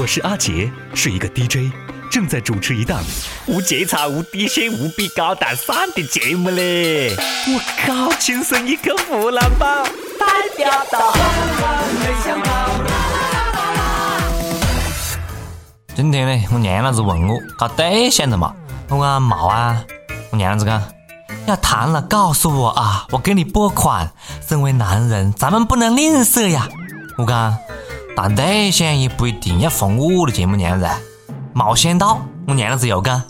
我是阿杰，是一个 DJ，正在主持一档无节操、无底线、无比高大上的节目嘞！我靠，亲生一个湖南宝，代表到。今天呢，我娘老子问我搞对象了嘛？我讲冇啊。我娘子讲要谈了，告诉我啊，我给你拨款。身为男人，咱们不能吝啬呀。我讲谈对象也不一定要放我的节目，娘子。没想到我娘子又讲，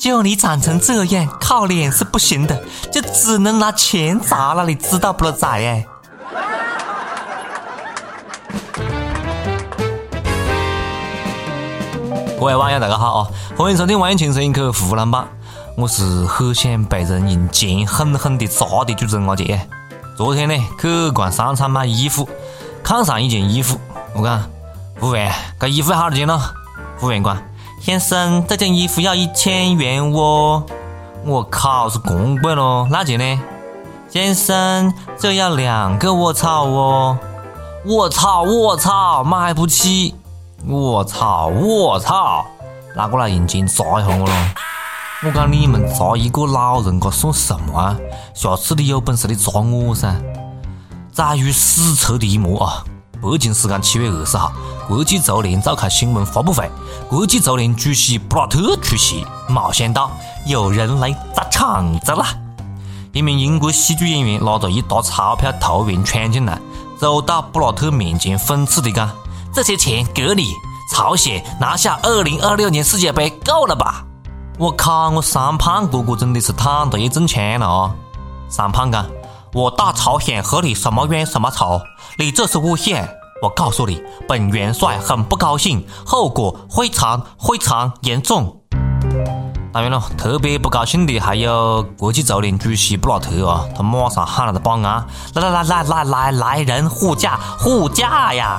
就你长成这样，靠脸是不行的，就只能拿钱砸了，你知道不了咋哎？各位网友大家好啊，欢迎收听《万青声一刻湖南版》。我是很想被人用钱狠狠的砸的主持人阿杰。昨天呢，去逛商场买衣服，看上一件衣服，我讲服务员，这衣服好多钱咯？服务员讲，先生，这件衣服要一千元哦。我靠，是公贵咯？那件呢？先生，这要两个卧槽哦。我操，我操，买不起。我操，我操，拿过来用钱砸一下我咯？我讲你们砸一个老人家算什么啊？下次你有本事你砸我噻！载入史册的一幕啊！北京时间七月二十号，国际足联召开新闻发布会，国际足联主席布拉特出席。没想到有人来砸场子了！一名英国喜剧演员拿着一沓钞票突然闯进来，走到布拉特面前，讽刺地讲：“这些钱给你，朝鲜拿下二零二六年世界杯够了吧？”我靠！我三胖哥哥真的是躺着也中枪了啊！三胖讲：“我大朝鲜和你什么冤什么仇？你这是诬陷！我告诉你，本元帅很不高兴，后果非常非常严重。”当然了，特别不高兴的还有国际足联主席布拉特啊！他马上喊了个保安：“来来来来来来来人护驾护驾呀！”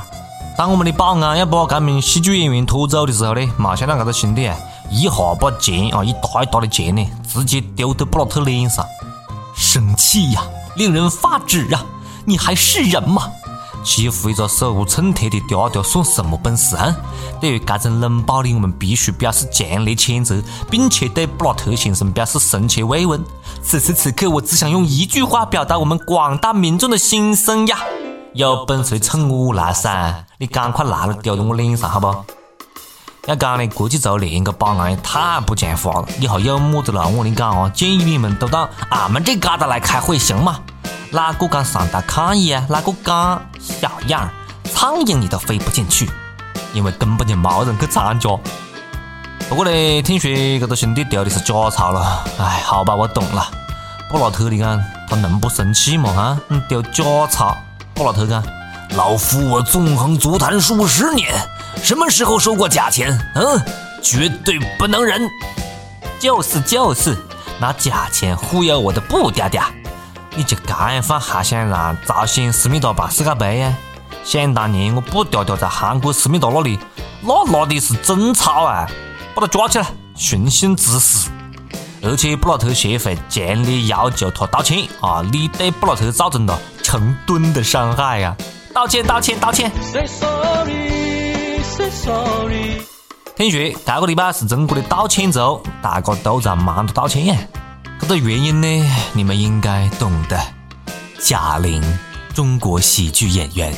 当我们的保安要把这名喜剧演员拖走的时候呢，没想到这个兄弟！一下把钱啊，一沓一沓的钱呢，直接丢到布拉特脸上，生气呀，令人发指啊！你还是人吗？欺负一个手无寸铁的嗲嗲算什么本事啊？对于这种冷暴力，我们必须表示强烈谴责，并且对布拉特先生表示深切慰问。此时此刻，我只想用一句话表达我们广大民众的心声呀：有本事冲我来噻！你赶快来了，丢到我脸上，好不？要讲呢，国际足联个保安也太不讲话了。以后有么子了，我跟你讲啊，建议你们都到俺们这旮瘩来开会，行吗？哪个敢上台抗议啊？哪个敢？小样儿，苍蝇你都飞不进去，因为根本就没人去参加。不过呢，听说这个兄弟丢的是假钞了。哎，好吧，我懂了。布拉特，你看他能不生气吗？啊，你丢假钞。布拉特看，老夫我纵横足坛数十年。什么时候收过假钱？嗯，绝对不能忍。就是就是，拿假钱忽悠我的布嗲嗲。你就这样放，还想让朝鲜思密达办世界杯呀？想当年我布嗲嗲在韩国思密达那里，那拿的是真钞啊！把他抓起来，寻衅滋事。而且布拉特协会强烈要求他道歉啊！你对布拉特造成了成吨的伤害呀！道歉，道歉，道歉。听说这个礼拜是中国的道歉周，大家都在忙着道歉。这个原因呢，你们应该懂的。贾玲，中国喜剧演员，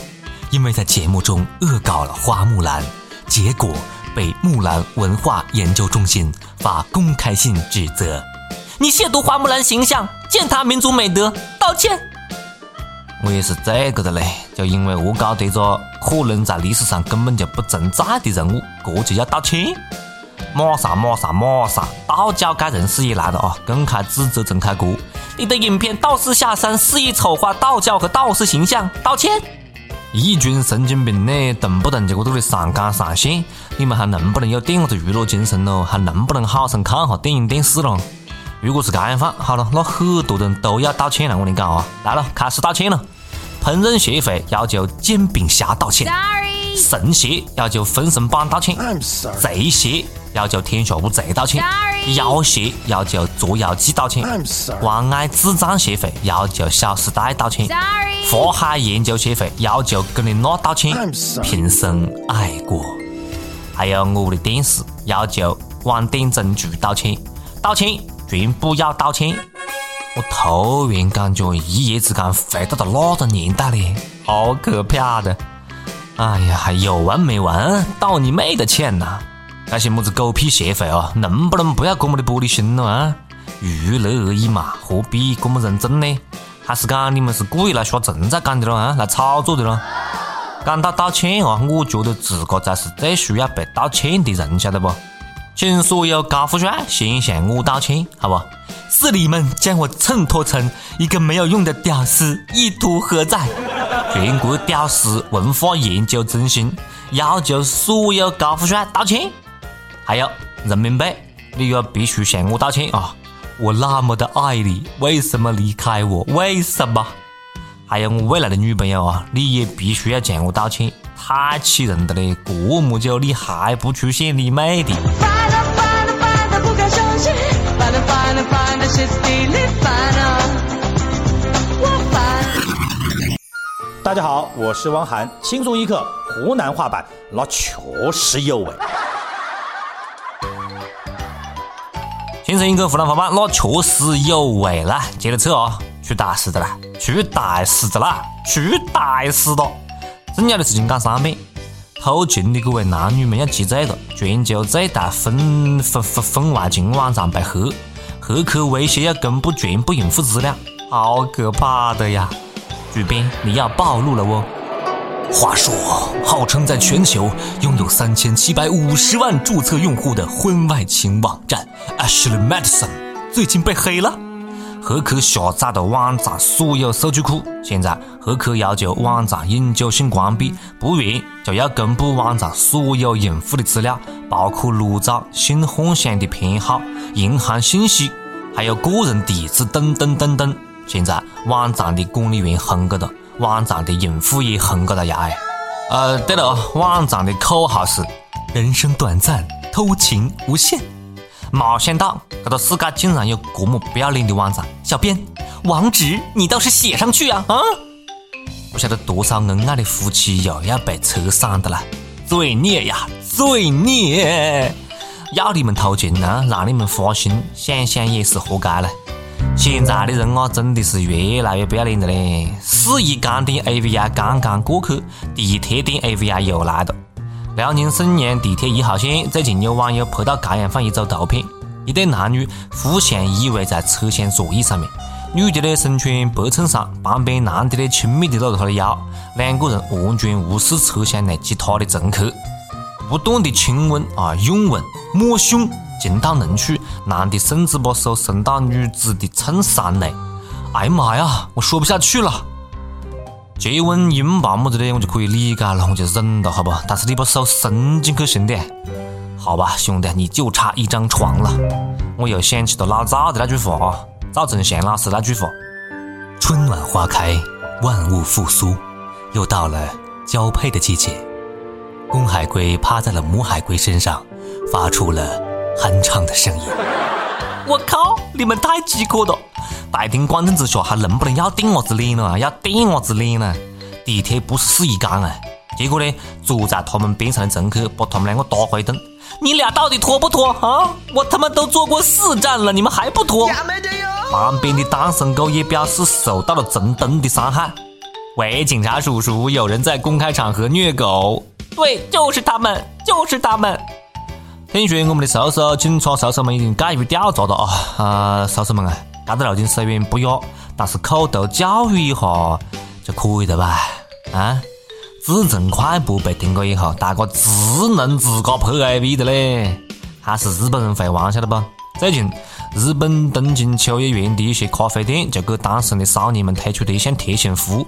因为在节目中恶搞了花木兰，结果被木兰文化研究中心发公开信指责：你亵渎花木兰形象，践踏民族美德，道歉。我也是这个的嘞，就因为恶搞这个可能在历史上根本就不存在的人物，这就要道歉。马上马上马上，道教界人士也来了啊！公开指责陈凯歌，你的影片道士下山肆意丑化道教和道士形象，道歉。一群神经病呢，动不动就搁这里上纲上线，你们还能不能有点子娱乐精神咯？还能不能好生看下电影电视咯？如果是这样放，好了，那很多人都要道歉了。我跟你讲啊，来了，开始道歉了。烹饪协会要求煎饼侠道歉，神协要求封神榜道歉，贼邪要求天下无贼道歉，妖邪要求捉妖记道歉，关爱智障协会要求小时代道歉，法海研究协会要求格林诺道歉，平生爱过。还有我屋的电视要求广电总局道歉，道歉，全部要道歉。我突然感觉一夜之间回到了哪个年代嘞，好可怕的！哎呀，还有完没完？道你妹的歉呐！那些么子狗屁协会啊，能不能不要这么的玻璃心了啊？娱乐而已嘛，何必这么认真呢？还是讲你们是故意来刷存在感的咯啊？来炒作的咯？讲到道歉啊，我觉得自个才是最需要被道歉的人，晓得不？请所有高富帅先向我道歉，好不？是你们将我衬托成一个没有用的屌丝，意图何在？全国屌丝文化研究中心要求所有高富帅道歉。还有人民币，你要必须向我道歉啊！我那么的爱你，为什么离开我？为什么？还有我未来的女朋友啊，你也必须要向我道歉，太气人的嘞！这么久你还不出现，你妹的！大家好，我是汪涵，轻松一刻湖南话版，那确实有味。轻松一刻湖南话版，那确实有味来，接着扯啊！出大事的啦！出大事的啦！出大事了！重要的事情讲三遍。偷情的各位男女们要记罪了！全球最大婚婚婚婚外情网站被黑，黑客威胁要公布全部用户资料，好可怕的呀！主编，你要暴露了哦！话说，号称在全球拥有三千七百五十万注册用户的婚外情网站 Ashley Madison 最近被黑了。黑客下载了网站所有数据库，现在黑客要求网站永久性关闭，不然就要公布网站所有用户的资料，包括裸照、性幻想的偏好、银行信息，还有个人地址等等等等。现在网站的管理员轰个了，网站的用户也轰个了呀！哎，呃，对了，网站的口号是“人生短暂，偷情无限”。没想到这个世界竟然有这么不要脸的网站！小编，网址你倒是写上去呀！啊，不晓得多少恩爱的夫妻又要被扯散的了，罪孽呀，罪孽！要你们偷情啊，让你们花心，想想也是活该了。现在的人啊，真的是越来越不要脸了嘞！四一刚点 AVI 刚刚过去，地铁点 AVI 又来了。辽宁沈阳地铁一号线最近有网友拍到这样放一组图片：一对男女互相依偎在车厢座椅上面，女的呢身穿白衬衫，旁边男的呢亲密的搂着她的腰，两个人完全无视车厢内其他的乘客，不断的亲吻啊拥吻摸胸，情到浓处，男的甚至把手伸到女子的衬衫内。哎呀妈呀，我说不下去了。接吻拥抱么子的，我就可以理解了，我就忍了，好不？但是你把手伸进去，兄弟，好吧，兄弟，你就差一张床了。我又想起了老赵的那句话，赵忠祥老师那句话：春暖花开，万物复苏，又到了交配的季节。公海龟趴在了母海龟身上，发出了酣畅的声音。我靠，你们太饥渴了！白天光天之下，还能不能要点伢子脸了啊？要点伢子脸了？地铁不是四一缸啊！结果呢，坐在他们边上的乘客把他们两个打回一顿。你俩到底脱不脱啊？我他妈都坐过四站了，你们还不脱？旁边的单身狗也表示受到了中等的伤害。喂，警察叔叔，有人在公开场合虐狗。对，就是他们，就是他们。听说我们的叔叔，警察叔叔们已经介入调查了啊！啊，叔叔们啊！这个路径虽然不雅，但是口头教育一下就可以的吧？啊，自从快播被停过以后，大家只能自个拍 AV 的嘞。还是日本人会玩，晓得不？最近，日本东京秋叶原的一些咖啡店就给单身的少年们推出了一项贴心服务：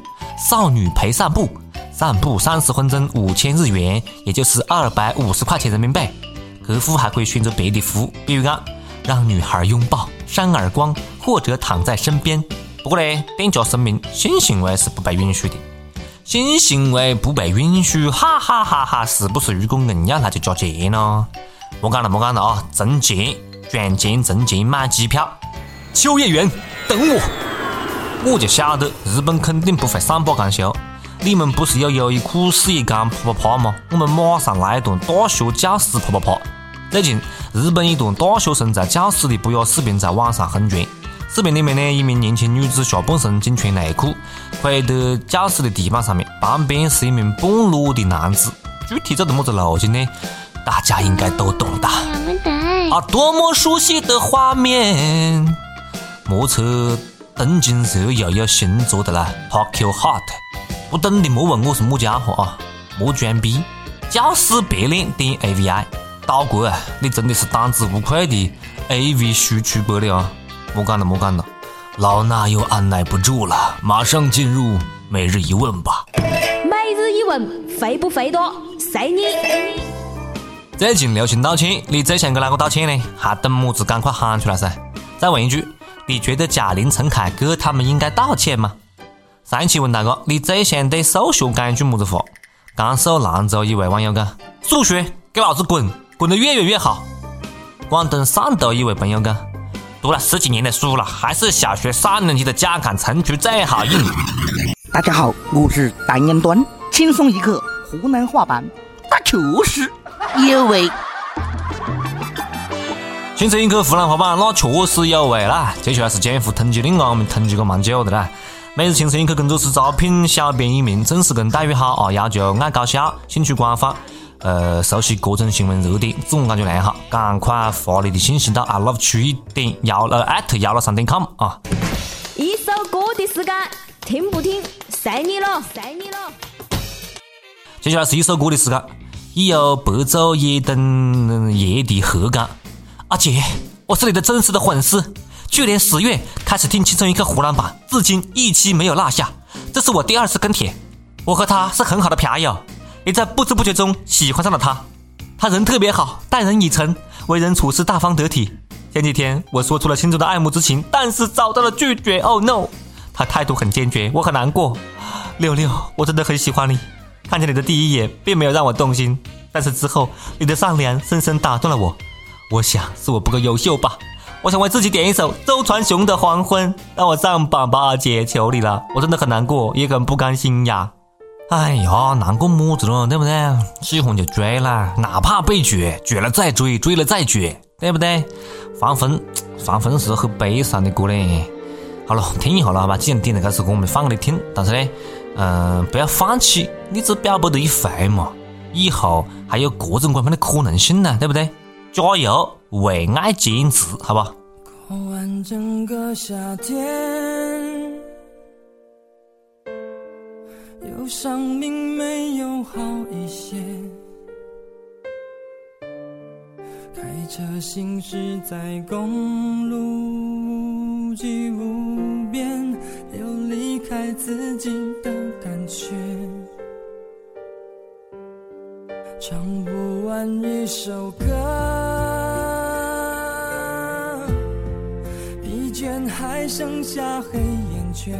少女陪散步，散步三十分钟五千日元，也就是二百五十块钱人民币。客户还可以选择别的服务，比如讲让女孩拥抱、扇耳光。或者躺在身边。不过呢，店家声明，性行为是不被允许的。性行为不被允许，哈哈哈哈！是不是如果硬要，那就加钱呢？莫讲了，莫讲了啊！存钱，赚钱，存钱买机票。秋叶原，等我！我就晓得日本肯定不会善罢甘休。你们不是要优衣库事业干啪啪啪吗？我们马上来一段大学教师啪啪啪！最近，日本一段大学生在教室的不雅视频在网上疯传。视频里面呢，一名年轻女子下半身仅穿内裤，跪在教室的地板上面，旁边是一名半裸的男子。具体走的么子路径呢？大家应该都懂的。啊，多么熟悉的画面！莫测东京热又有新作的啦，Tokyo Hot。不懂的莫问我是么家伙啊，莫装逼。教师别脸点 AVI，岛国啊，你真的是当之无愧的 AV 输出国了啊！莫讲了，莫讲了，老衲又按耐不住了，马上进入每日一问吧。每日一问，肥不肥多？随你。最近流行道歉，你最想给哪个道歉呢？还等么子？赶快喊出来噻！再问一句，你觉得贾玲、陈凯歌他们应该道歉吗？上一期问大哥，你最想对数学讲一句么子话？甘肃兰州一位网友讲：数学，给老子滚，滚得越远越好。广东汕头一位朋友讲：读了十几年的书了，还是小学三年级的家长成绩最好用。大家好，我是单眼端，轻松一刻湖南话版，那确实有味。轻松一刻湖南话版，那确实有味啦。接下来是江湖通缉令啊，我们通缉个蛮久的啦。每日轻松一刻工作室招聘小编一名，正式跟待遇好啊，要求爱搞笑，兴趣广泛，呃，熟悉各种新闻热点，自我感觉良好，赶快发你的信息到 i love 曲一点幺了 at 幺六三点 com 啊。一首歌的时间，听不听，随你了，随你了。接下来是一首歌的时间，已有白昼也等夜的何干？阿姐，我是你的真实的粉丝。去年十月开始听《青春一刻》湖南版，至今一期没有落下。这是我第二次跟帖，我和他是很好的朋友，也在不知不觉中喜欢上了他。他人特别好，待人以诚，为人处事大方得体。前几天我说出了心中的爱慕之情，但是遭到了拒绝。Oh no！他态度很坚决，我很难过。六六，我真的很喜欢你。看见你的第一眼，并没有让我动心，但是之后你的善良深深打动了我。我想是我不够优秀吧。我想为自己点一首周传雄的《黄昏》，让我上榜吧，阿姐，求你了！我真的很难过，也很不甘心呀。哎呀，难过么子了，对不对？喜欢就追啦，哪怕被绝，绝了再追，追了再绝，对不对？黄昏，黄昏是很悲伤的歌嘞。好了，听一下了，好吧？既然点了这首歌，我们放给你听。但是呢，嗯，不要放弃，你只表白得一回嘛，以后还有各种各样的可能性呢，对不对？加油！为爱坚持，好吧？过完整个夏天，有生命没有好一些。开车行驶在公路，无际无边，有离开自己的感觉。唱不完一首歌。疲倦还剩下黑眼圈，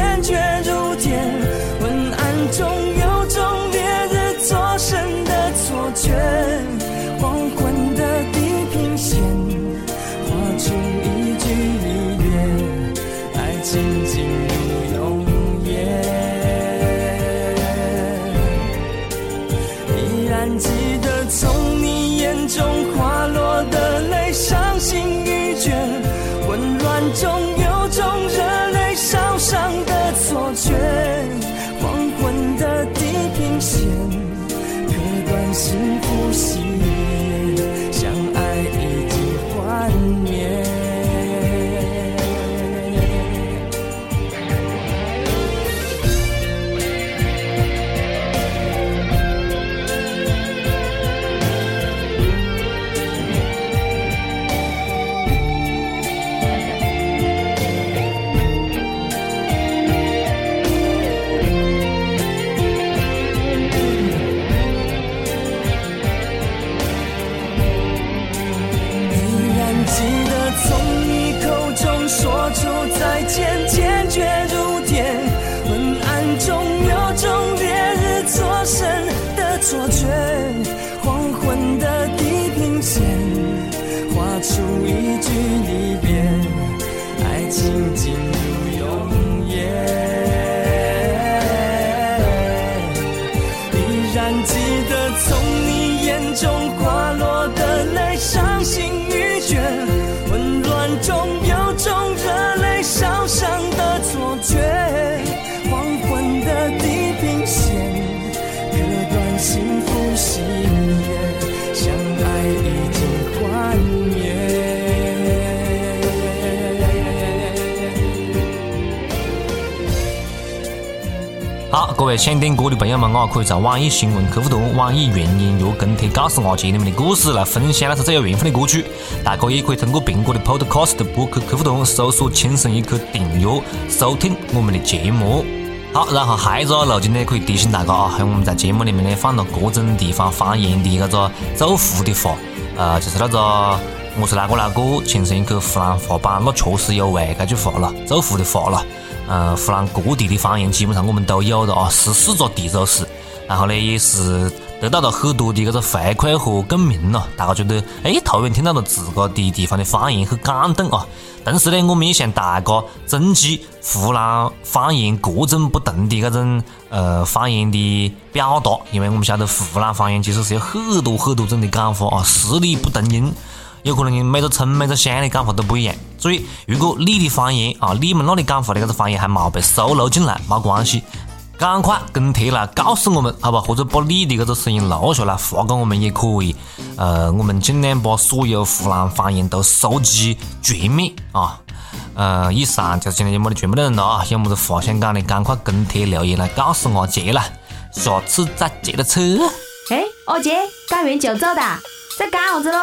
线，割断幸福喜悦，相爱已经幻灭。各位想点歌的朋友们啊，可以在网易新闻客户端、网易云音乐跟帖告诉阿杰你们的故事，来分享那首最有缘分的歌曲。大家也可以通过苹果的 Podcast 播客客户端搜索“轻松一刻”订阅收听我们的节目。好，然后还有一个路径呢，可以提醒大家啊，还有我们在节目里面呢放了各种地方方言的那个祝福的话，呃，就是那个我是哪个哪个轻松一刻湖南话版，那确实有味这句话了，祝福的话了。嗯，湖南各地的方言基本上我们都有的啊，十四个地州市，然后呢也是得到了很多的这个回馈和共鸣了。大家觉得，哎，突然听到了自个的地方的方言，很感动啊。同时呢，我们也向大家征集湖南方言各种不同的这种呃方言的表达，因为我们晓得湖南方言其实是有很多很多种的讲法啊，十里不同音。有可能每个村每个乡的讲法都不一样，所以如果你的方言啊，你们那里讲话的这个方言还没被收录进来，没关系，赶快跟帖来告诉我们，好吧？或者把你的这个声音录下来发给我们也可以。呃，我们尽量把所有湖南方言都收集全面啊。呃，以上就是今天节目的全部内容了啊！有么子话想讲的，赶快跟帖留言来告诉阿杰啦。下次再接着扯。哎，阿杰，讲完就走的，在干啥子喽？